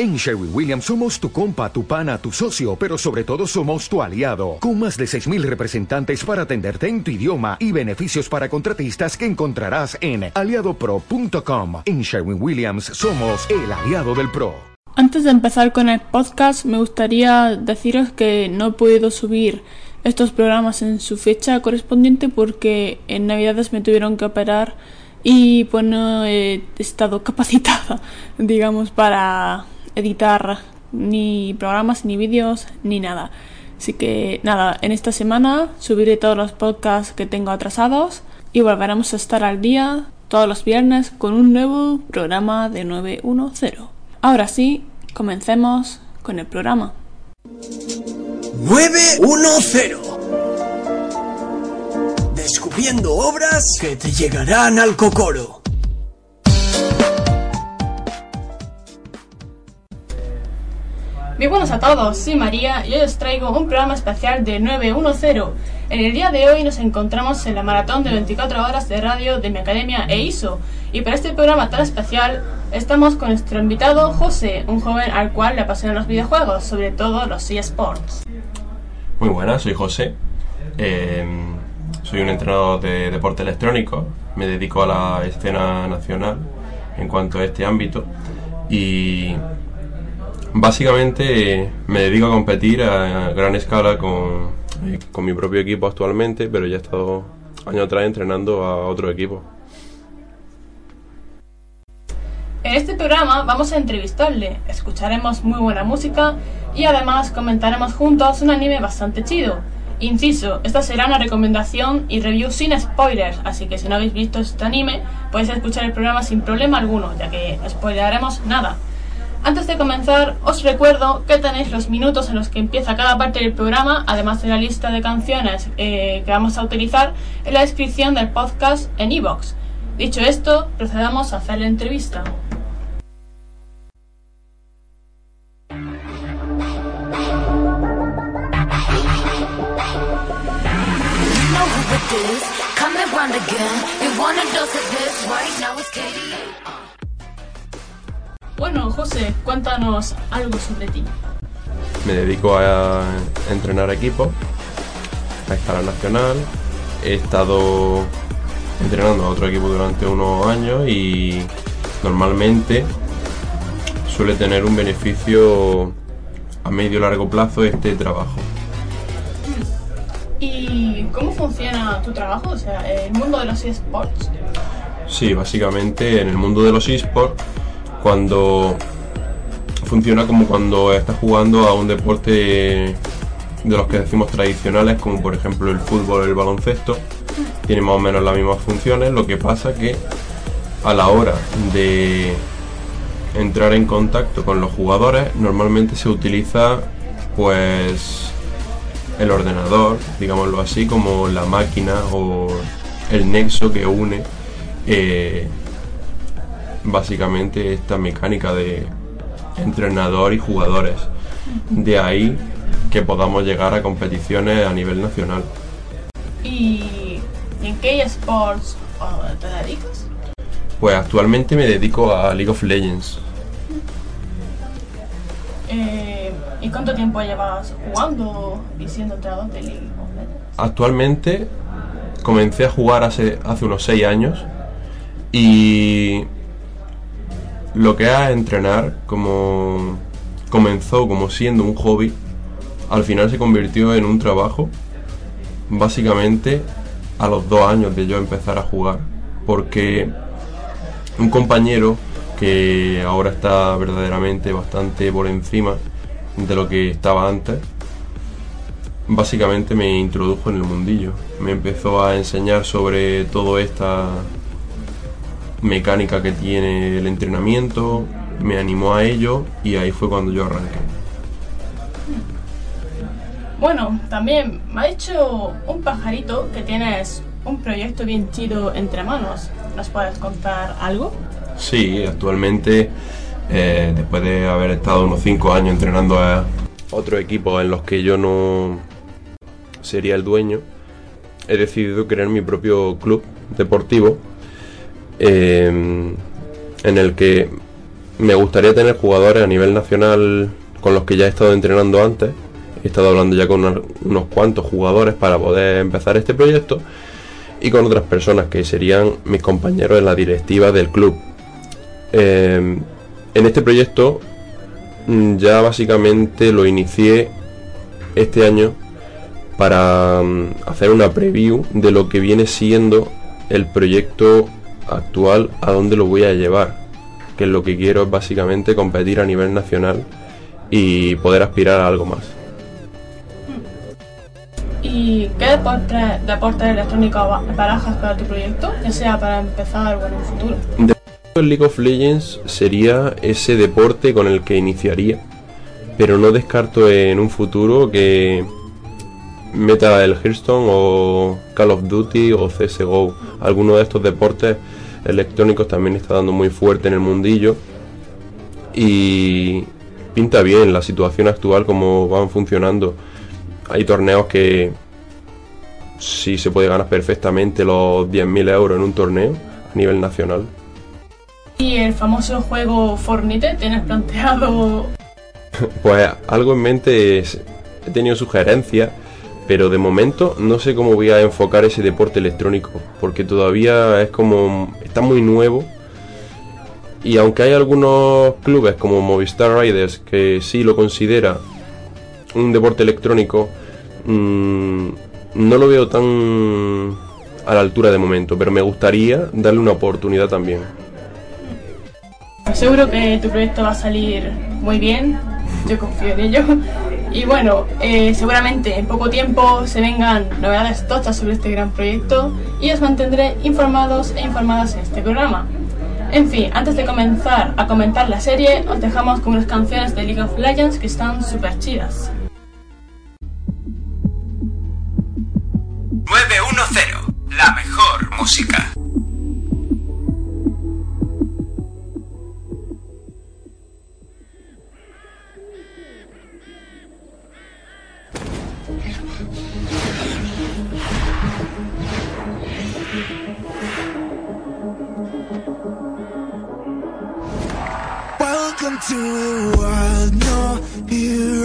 En Sherwin Williams somos tu compa, tu pana, tu socio, pero sobre todo somos tu aliado, con más de 6.000 representantes para atenderte en tu idioma y beneficios para contratistas que encontrarás en aliadopro.com. En Sherwin Williams somos el aliado del PRO. Antes de empezar con el podcast, me gustaría deciros que no he podido subir estos programas en su fecha correspondiente porque en Navidades me tuvieron que operar y pues no he estado capacitada, digamos, para editar ni programas, ni vídeos, ni nada. Así que nada, en esta semana subiré todos los podcasts que tengo atrasados y volveremos a estar al día todos los viernes con un nuevo programa de 910. Ahora sí, comencemos con el programa. 910 Descubriendo obras que te llegarán al cocoro. Muy buenos a todos, soy María y hoy os traigo un programa especial de 910. En el día de hoy nos encontramos en la maratón de 24 horas de radio de mi academia EISO y para este programa tan especial estamos con nuestro invitado José, un joven al cual le apasionan los videojuegos, sobre todo los eSports. Muy buenas, soy José. Eh, soy un entrenador de deporte electrónico. Me dedico a la escena nacional en cuanto a este ámbito y Básicamente me dedico a competir a gran escala con, con mi propio equipo actualmente, pero ya he estado año atrás entrenando a otro equipo. En este programa vamos a entrevistarle, escucharemos muy buena música y además comentaremos juntos un anime bastante chido. Inciso, esta será una recomendación y review sin spoilers, así que si no habéis visto este anime podéis escuchar el programa sin problema alguno, ya que spoileraremos nada. Antes de comenzar, os recuerdo que tenéis los minutos en los que empieza cada parte del programa, además de la lista de canciones eh, que vamos a utilizar, en la descripción del podcast en iVoox. Dicho esto, procedamos a hacer la entrevista. Bueno, José, cuéntanos algo sobre ti. Me dedico a entrenar equipos a escala nacional. He estado entrenando a otro equipo durante unos años y normalmente suele tener un beneficio a medio largo plazo este trabajo. ¿Y cómo funciona tu trabajo? O sea, el mundo de los esports. Sí, básicamente en el mundo de los esports cuando funciona como cuando estás jugando a un deporte de los que decimos tradicionales, como por ejemplo el fútbol o el baloncesto, tiene más o menos las mismas funciones, lo que pasa que a la hora de entrar en contacto con los jugadores normalmente se utiliza pues el ordenador, digámoslo así, como la máquina o el nexo que une eh, básicamente esta mecánica de entrenador y jugadores. De ahí que podamos llegar a competiciones a nivel nacional. ¿Y en qué sports te dedicas? Pues actualmente me dedico a League of Legends. Eh, ¿Y cuánto tiempo llevas jugando y siendo entrenador de League of Legends? Actualmente comencé a jugar hace, hace unos 6 años y lo que es entrenar, como comenzó como siendo un hobby, al final se convirtió en un trabajo, básicamente a los dos años de yo empezar a jugar, porque un compañero que ahora está verdaderamente bastante por encima de lo que estaba antes, básicamente me introdujo en el mundillo, me empezó a enseñar sobre todo esta mecánica que tiene el entrenamiento, me animó a ello y ahí fue cuando yo arranqué. Bueno, también me ha hecho un pajarito que tienes un proyecto bien chido entre manos. ¿Nos puedes contar algo? Sí, actualmente, eh, después de haber estado unos 5 años entrenando a otro equipo en los que yo no sería el dueño, he decidido crear mi propio club deportivo Em, en el que me gustaría tener jugadores a nivel nacional con los que ya he estado entrenando antes. He estado hablando ya con unos, cuantos jugadores para poder empezar este proyecto y con otras personas que serían mis compañeros en la directiva del club. Em, en este proyecto mm, ya básicamente lo inicié este año para mm, hacer una preview de lo que viene siendo el proyecto actual a dónde lo voy a llevar. Que lo que quiero es básicamente competir a nivel nacional y poder aspirar a algo más. ¿Y qué deporte, deporte electrónico barajas para tu proyecto? Ya sea para empezar o en un futuro. El League of Legends sería ese deporte con el que iniciaría, pero no descarto en un futuro que meta el Hearthstone o Call of Duty o CSGO. Alguno de estos deportes electrónicos también está dando muy fuerte en el mundillo y pinta bien la situación actual como van funcionando. Hay torneos que sí se puede ganar perfectamente los 10.000 euros en un torneo a nivel nacional. ¿Y el famoso juego Fornite tienes planteado? pues algo en mente he tenido sugerencias pero de momento no sé cómo voy a enfocar ese deporte electrónico, porque todavía es como está muy nuevo. Y aunque hay algunos clubes como Movistar Riders que sí lo considera un deporte electrónico, mm, no lo veo tan a la altura de momento, pero me gustaría darle una oportunidad también. Seguro que tu proyecto va a salir muy bien, yo confío en ello. Y bueno, eh, seguramente en poco tiempo se vengan novedades tochas sobre este gran proyecto y os mantendré informados e informadas en este programa. En fin, antes de comenzar a comentar la serie, os dejamos con unas canciones de League of Legends que están súper chidas. 910, la mejor música. Welcome to a world, no heroes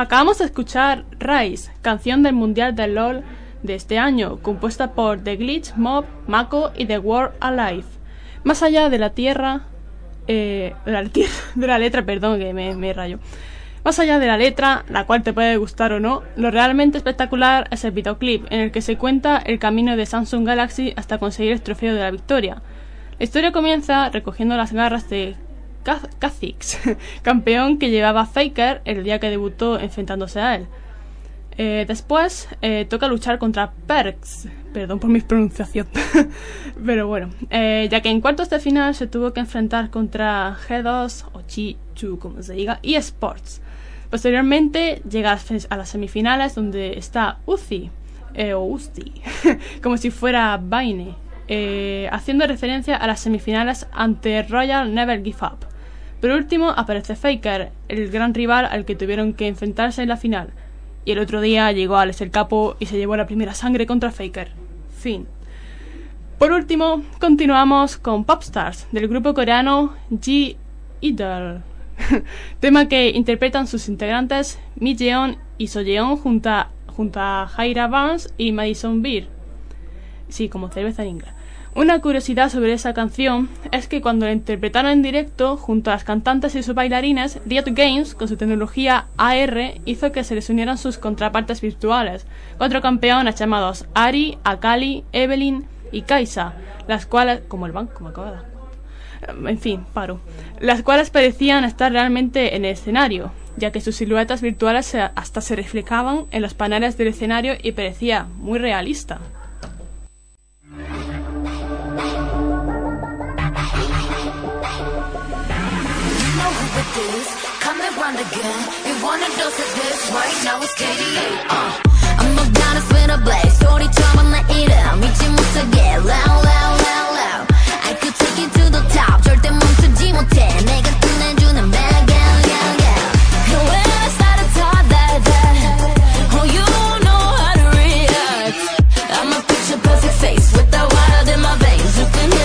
Acabamos de escuchar Rise, canción del Mundial del LOL de este año, compuesta por The Glitch, Mob, Mako y The World Alive. Más allá de la tierra, eh, de, la de letra, perdón, que me, me. Más allá de la letra, la cual te puede gustar o no, lo realmente espectacular es el videoclip, en el que se cuenta el camino de Samsung Galaxy hasta conseguir el trofeo de la victoria. La historia comienza recogiendo las garras de Kha'Zix, campeón que llevaba Faker el día que debutó enfrentándose a él. Eh, después eh, toca luchar contra Perks, perdón por mi pronunciación, pero bueno, eh, ya que en cuartos de final se tuvo que enfrentar contra G2 o Chi-Chu, como se diga, y Sports. Posteriormente llega a las semifinales donde está Uzi, o Uzi, como si fuera Vaine, haciendo referencia a las semifinales ante Royal Never Give Up. Por último aparece Faker, el gran rival al que tuvieron que enfrentarse en la final. Y el otro día llegó Alex el Capo y se llevó la primera sangre contra Faker. Fin. Por último, continuamos con Popstars, del grupo coreano G Idol. Tema que interpretan sus integrantes Mi Jeon y So Jeon junto a, junto a Jaira Barnes y Madison Beer. Sí, como cerveza en inglés. Una curiosidad sobre esa canción es que cuando la interpretaron en directo junto a las cantantes y sus bailarines, Riot Games, con su tecnología AR, hizo que se les unieran sus contrapartes virtuales, cuatro campeonas llamados Ari, Akali, Evelyn y Kaisa, las cuales, como el banco, me en fin, paro, las cuales parecían estar realmente en el escenario, ya que sus siluetas virtuales hasta se reflejaban en los paneles del escenario y parecía muy realista. Come and run again. You want a dose of this? Right now it's KDA. Uh. I'm a goddess with a blaze. 소리처럼 내 이름 잊지 못하게. Loud, loud, loud, loud. I could take you to the top. 절대 멈추지 못해. 내가 끝내주는 bag, yeah, yeah, yeah. When I started talk that, that. Oh, you know how to react. I'm a picture perfect face with the wild in my veins. You can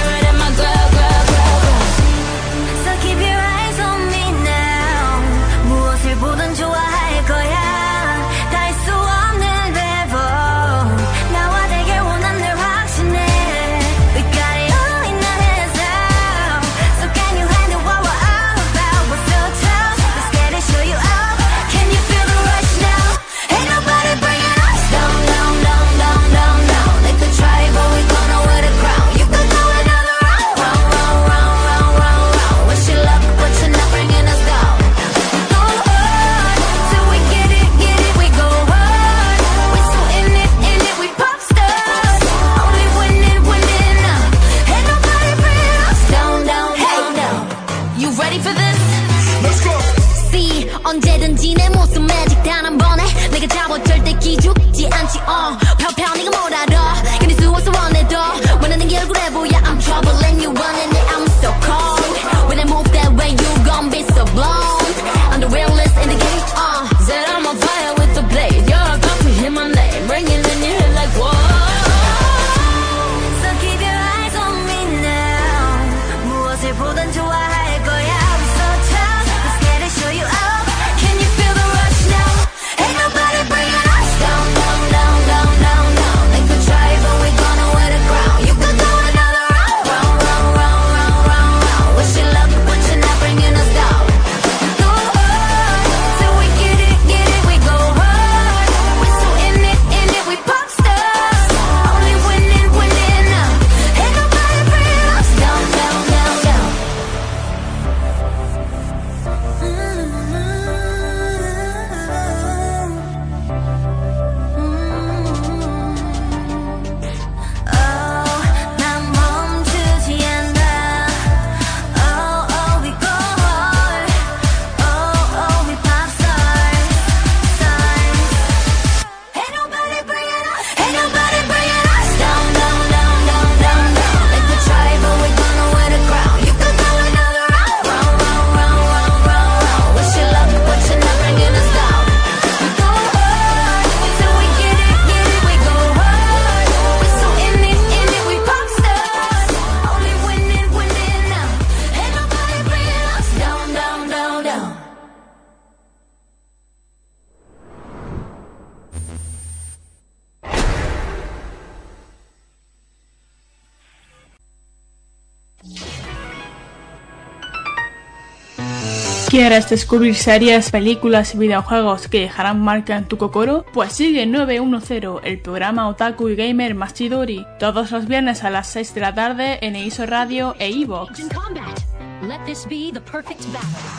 ¿Quieres descubrir series, películas y videojuegos que dejarán marca en tu kokoro? Pues sigue 910, el programa otaku y gamer más chidori, todos los viernes a las 6 de la tarde en Eiso Radio e Evox.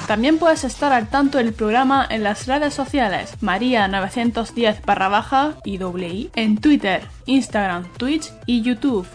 También puedes estar al tanto del programa en las redes sociales María910 barra baja y en Twitter, Instagram, Twitch y YouTube.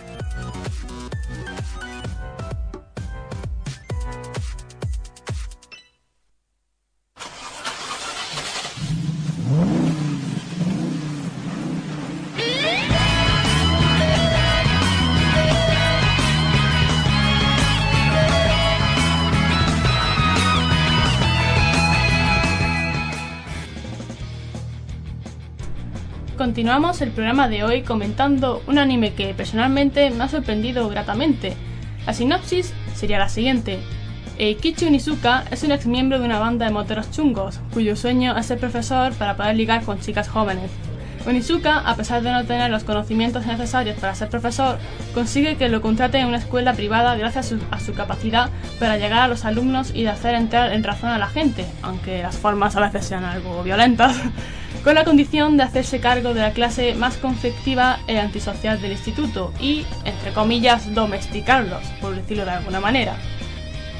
Continuamos el programa de hoy comentando un anime que personalmente me ha sorprendido gratamente. La sinopsis sería la siguiente. Eikichi Onizuka es un ex miembro de una banda de moteros chungos, cuyo sueño es ser profesor para poder ligar con chicas jóvenes. Onizuka, a pesar de no tener los conocimientos necesarios para ser profesor, consigue que lo contrate en una escuela privada gracias a su, a su, capacidad para llegar a los alumnos y de hacer entrar en razón a la gente, aunque las formas a veces sean algo violentas, con la condición de hacerse cargo de la clase más conflictiva e antisocial del instituto y, entre comillas, domesticarlos, por decirlo de alguna manera.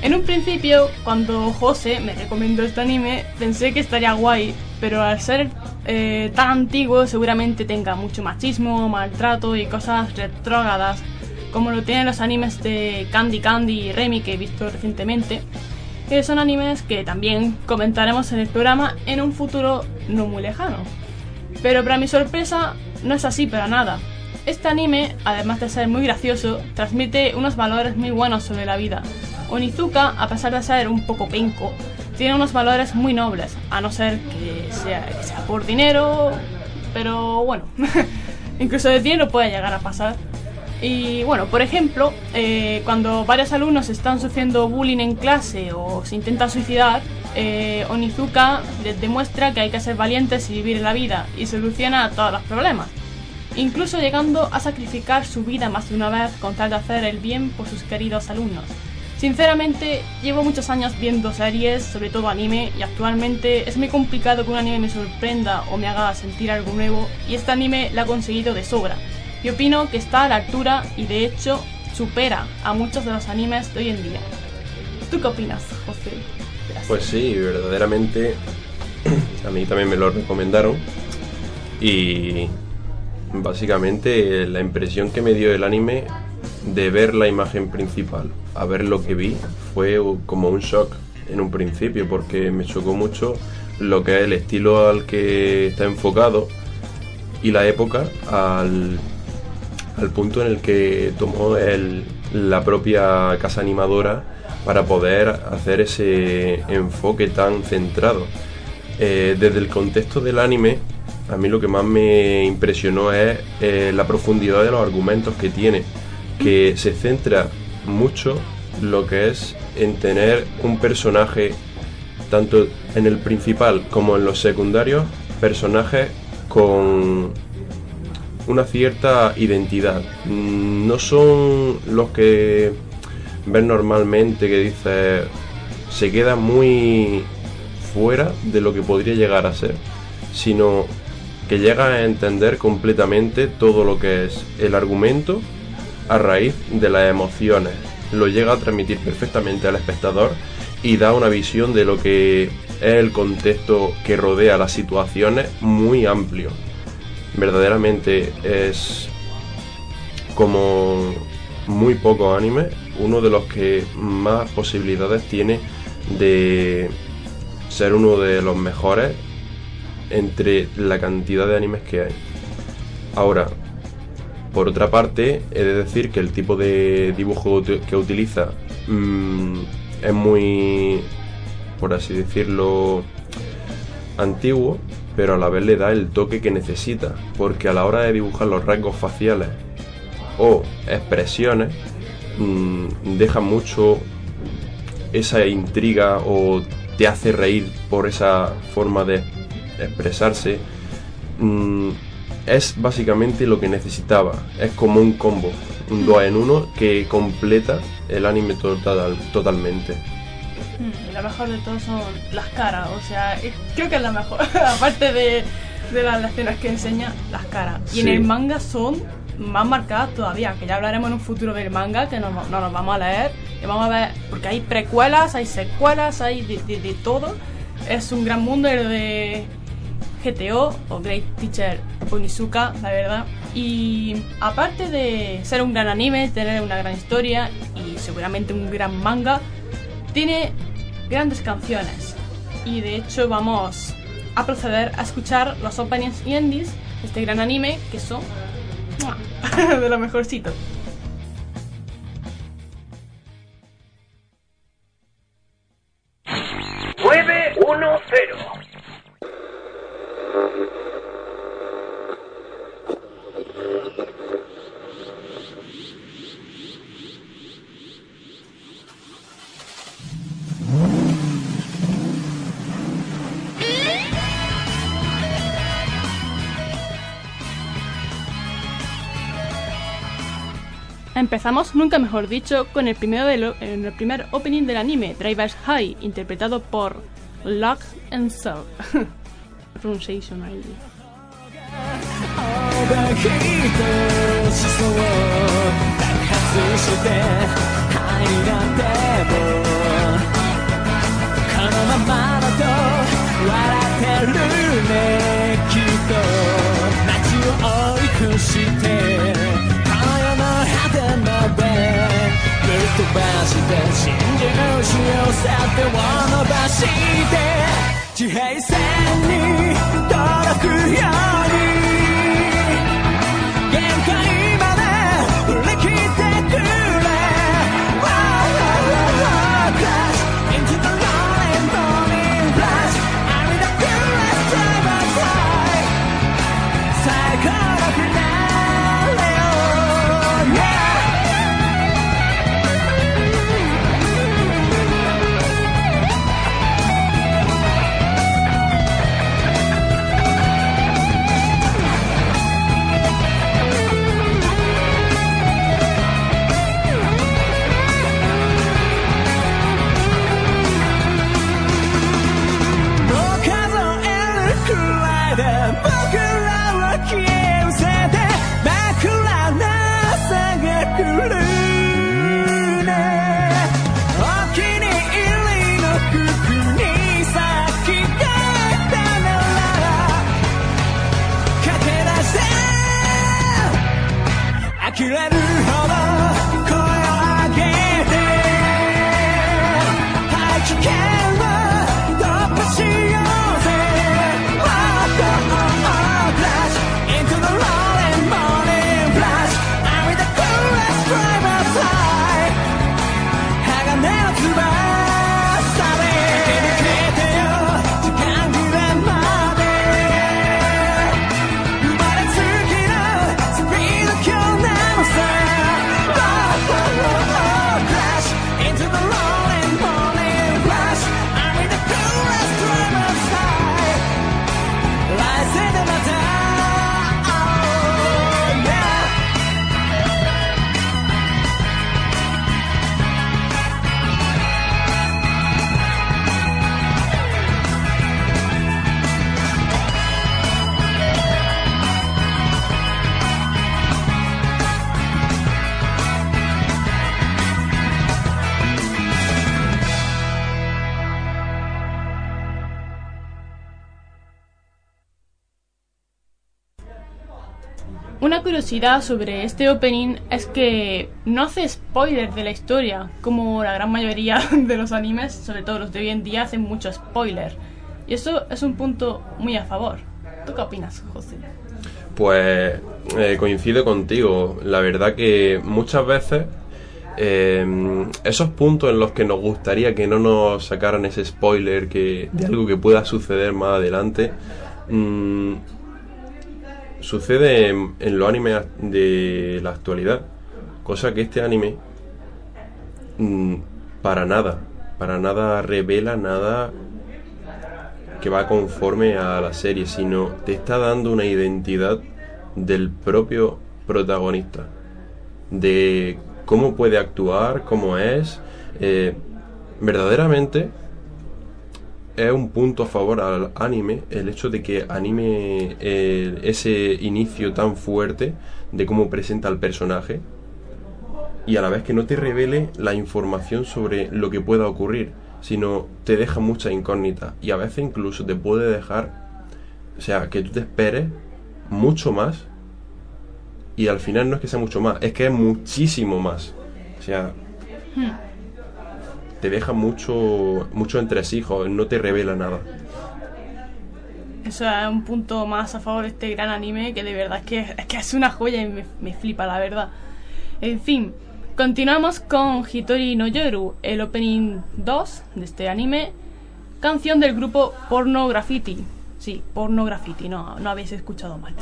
En un principio, cuando José me recomendó este anime, pensé que estaría guay, pero al ser eh, tan antiguo seguramente tenga mucho machismo, maltrato y cosas retrógradas, como lo tienen los animes de Candy Candy y Remy que he visto recientemente, que son animes que también comentaremos en el programa en un futuro no muy lejano. Pero para mi sorpresa, no es así para nada. Este anime, además de ser muy gracioso, transmite unos valores muy buenos sobre la vida. Onizuka, a pesar de ser un poco penco, tiene unos valores muy nobles, a no ser que sea, que sea por dinero, pero bueno, incluso de dinero puede llegar a pasar. Y bueno, por ejemplo, eh, cuando varios alumnos están sufriendo bullying en clase o se intentan suicidar, eh, Onizuka les demuestra que hay que ser valientes y vivir la vida y soluciona todos los problemas, incluso llegando a sacrificar su vida más de una vez con tal de hacer el bien por sus queridos alumnos. Sinceramente, llevo muchos años viendo series, sobre todo anime, y actualmente es muy complicado que un anime me sorprenda o me haga sentir algo nuevo, y este anime lo ha conseguido de sobra. Y opino que está a la altura y de hecho supera a muchos de los animes de hoy en día. ¿Tú qué opinas, José? Gracias. Pues sí, verdaderamente a mí también me lo recomendaron y básicamente la impresión que me dio el anime de ver la imagen principal a ver lo que vi fue como un shock en un principio porque me chocó mucho lo que es el estilo al que está enfocado y la época al, al punto en el que tomó el, la propia casa animadora para poder hacer ese enfoque tan centrado. Eh, desde el contexto del anime, a mí lo que más me impresionó es eh, la profundidad de los argumentos que tiene, que se centra mucho lo que es en tener un personaje, tanto en el principal como en los secundarios, personajes con una cierta identidad. No son los que ven normalmente que dice se queda muy fuera de lo que podría llegar a ser, sino que llega a entender completamente todo lo que es el argumento a raíz de las emociones. Lo llega a transmitir perfectamente al espectador y da una visión de lo que es el contexto que rodea las situaciones muy amplio verdaderamente es como muy poco anime, uno de los que más posibilidades tiene de ser uno de los mejores entre la cantidad de animes que hay. Ahora, por otra parte, he de decir que el tipo de dibujo que utiliza mmm, es muy, por así decirlo, antiguo, pero a la vez le da el toque que necesita, porque a la hora de dibujar los rasgos faciales o expresiones, mmm, deja mucho esa intriga o te hace reír por esa forma de expresarse. Mmm, es básicamente lo que necesitaba, es como un combo, un 2 en uno que completa el anime total, totalmente. Hmm, y la mejor de todo son las caras, o sea, es- creo que es la mejor, aparte de, de las escenas que enseña, las caras. Y en el manga son más marcadas todavía, que ya hablaremos en un futuro del manga, que no, no nos vamos a leer, y vamos a ver, porque hay precuelas, hay secuelas, hay de, de- de todo. Es un gran mundo el de GTO o Great Teacher Onizuka, la verdad. Y aparte de ser un gran anime, tener una gran historia y seguramente un gran manga, tiene grandes canciones. Y de hecho vamos a proceder a escuchar los openings y endings de este gran anime que son de lo mejorcito. Empezamos, nunca mejor dicho, con el, primero de en el primer opening del anime, Drivers High, interpretado por Lock and Soul. Pronunciation ahí. ばして真珠し寄せてを伸ばして地平線に。Una curiosidad sobre este opening es que no hace spoilers de la historia, como la gran mayoría de los animes, sobre todo los de hoy en día, hacen mucho spoiler. Y eso es un punto muy a favor. ¿Tú qué opinas, José? Pues eh, coincido contigo. La verdad que muchas veces eh, esos puntos en los que nos gustaría que no nos sacaran ese spoiler que, de algo que pueda suceder más adelante, mm, sucede en, los animes de la actualidad. Cosa que este anime mm, para nada, para nada revela nada que va conforme a la serie, sino te está dando una identidad del propio protagonista, de cómo puede actuar, cómo es. eh, verdaderamente es un punto a favor al anime el hecho de que anime eh, ese inicio tan fuerte de cómo presenta al personaje y a la vez que no te revele la información sobre lo que pueda ocurrir, sino te deja muchas incógnitas y a veces incluso te puede dejar, o sea, que tú te esperes mucho más y al final no es que sea mucho más, es que es muchísimo más. O sea, te deja mucho, mucho entresijos, no te revela nada. Eso es un punto más a favor de este gran anime que de verdad es que es, una joya y me, me flipa, la verdad. En fin, continuamos con Hitori no Yoru, el opening 2 de este anime, canción del grupo Porno Graffiti. Sí, Porno Graffiti, no, no habéis escuchado mal.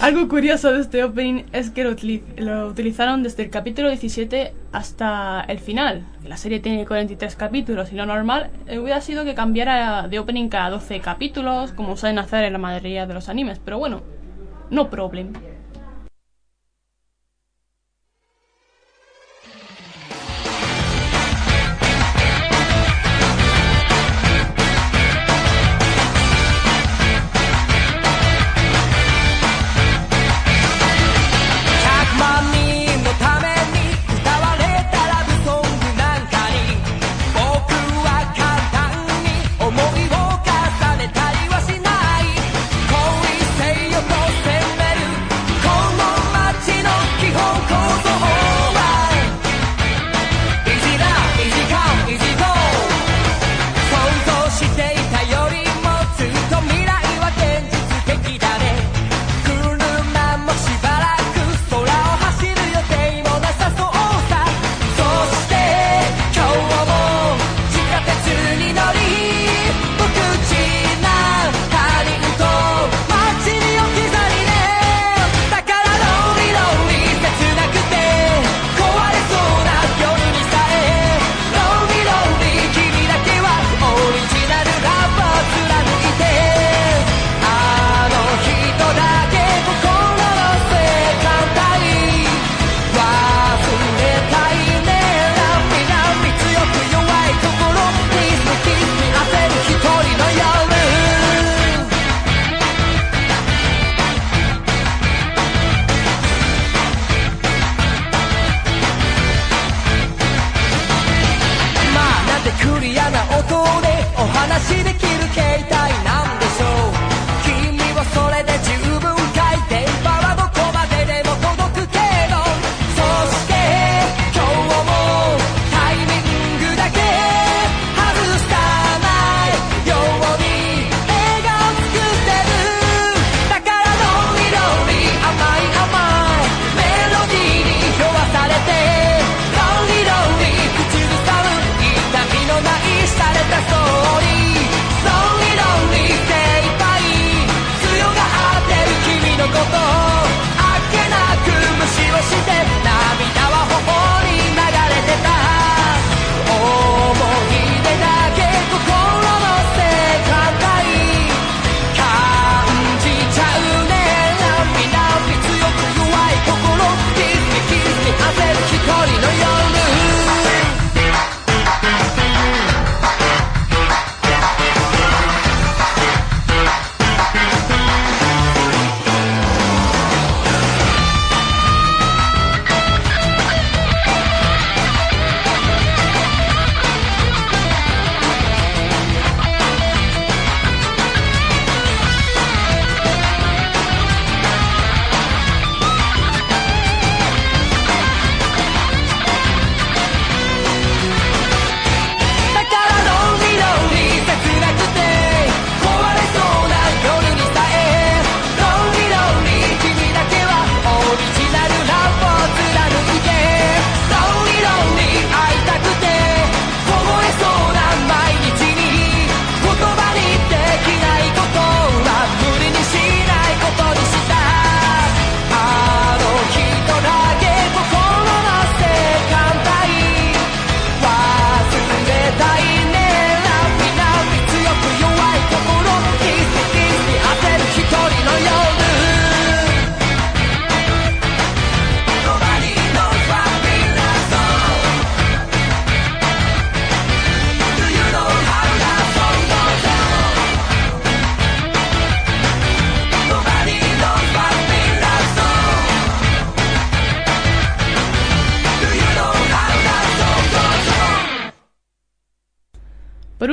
Algo curioso de este opening es que lo, utili- lo utilizaron desde el capítulo 17 hasta el final. La serie tiene 43 capítulos y lo normal eh, hubiera sido que cambiara de opening cada 12 capítulos, como suelen hacer en la mayoría de los animes, pero bueno, no problem.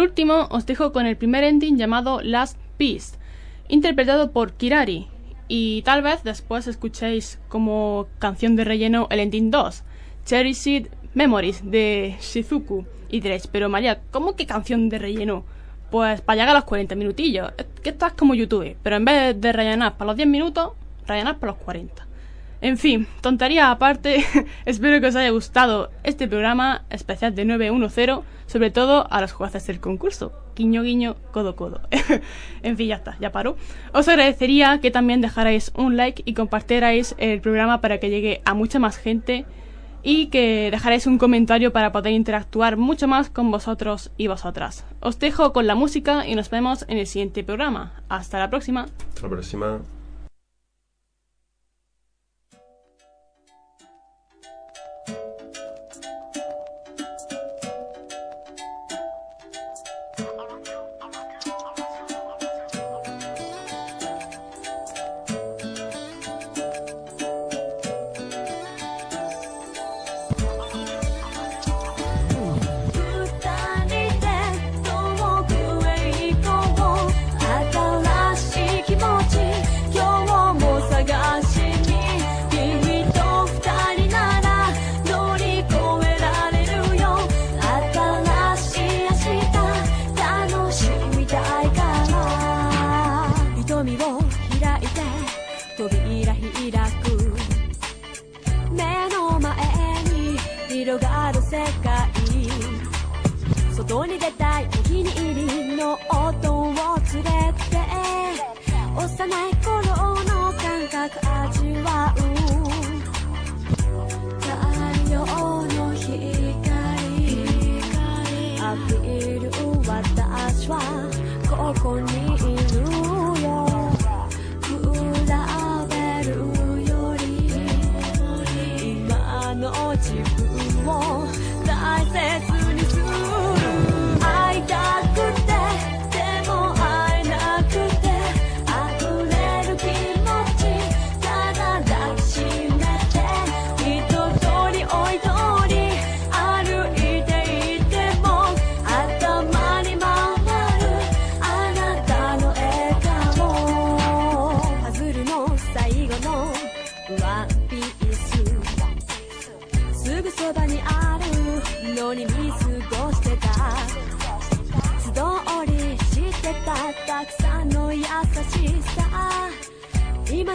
Último os dejo con el primer ending llamado Last Piece, interpretado por Kirari, y tal vez después escuchéis como canción de relleno el ending 2, Cherished Memories de Shizuku. Y diréis, pero María, ¿cómo que canción de relleno? Pues para llegar a los 40 minutillos, que estás como YouTube, pero en vez de rellenar para los 10 minutos, rellenar para los 40. En fin, tontería aparte, espero que os haya gustado este programa especial de 910, sobre todo a los jueces del concurso. Guiño, guiño, codo, codo. en fin, ya está, ya paro. Os agradecería que también dejarais un like y compartierais el programa para que llegue a mucha más gente y que dejarais un comentario para poder interactuar mucho más con vosotros y vosotras. Os dejo con la música y nos vemos en el siguiente programa. Hasta la próxima. Hasta la próxima.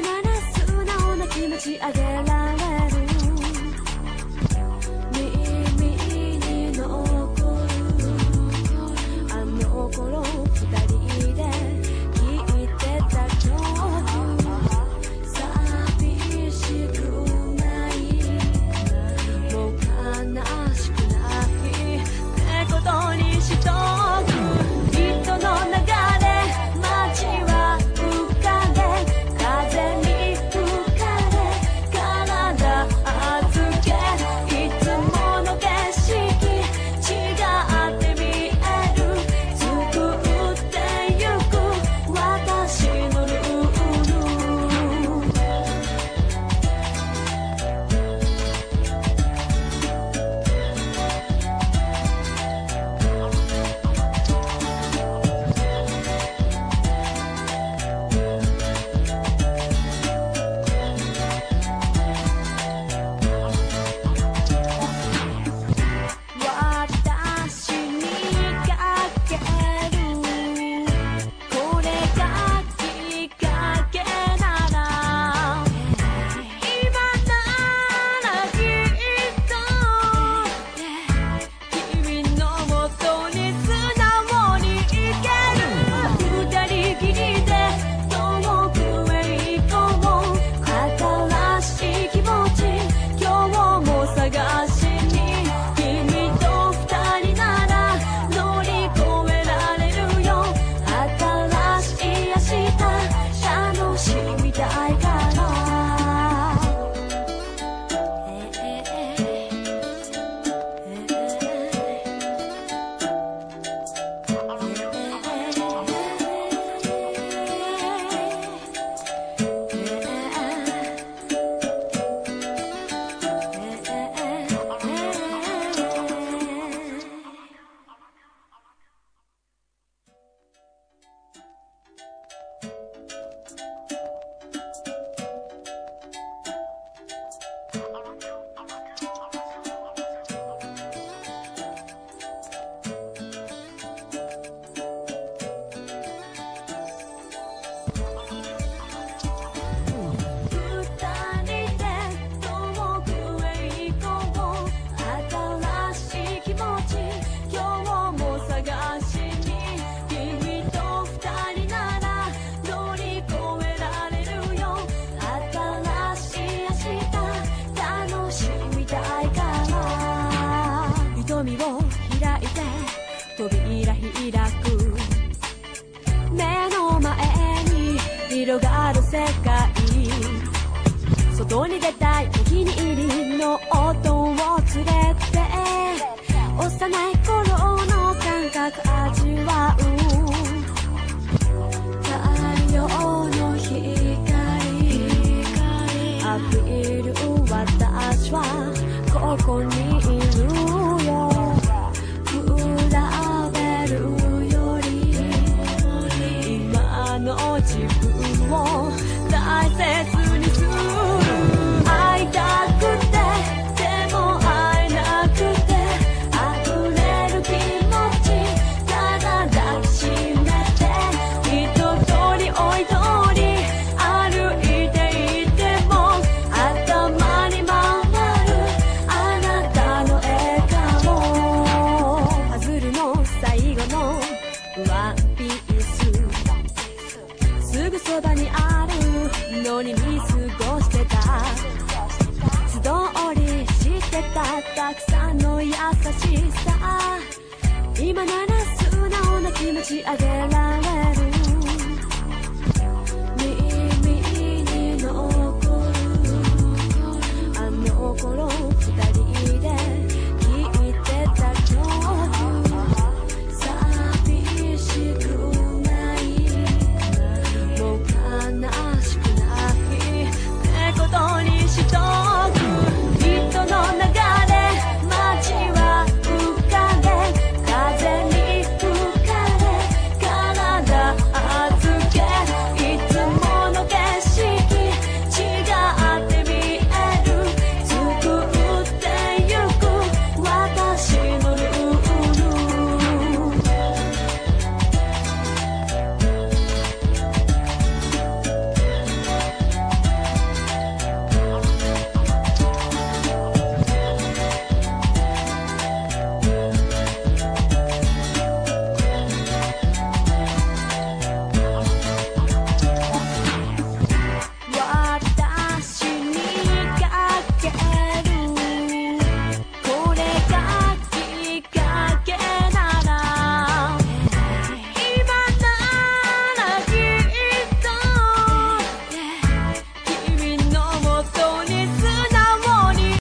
なら素直な気持ちあげられ tonight.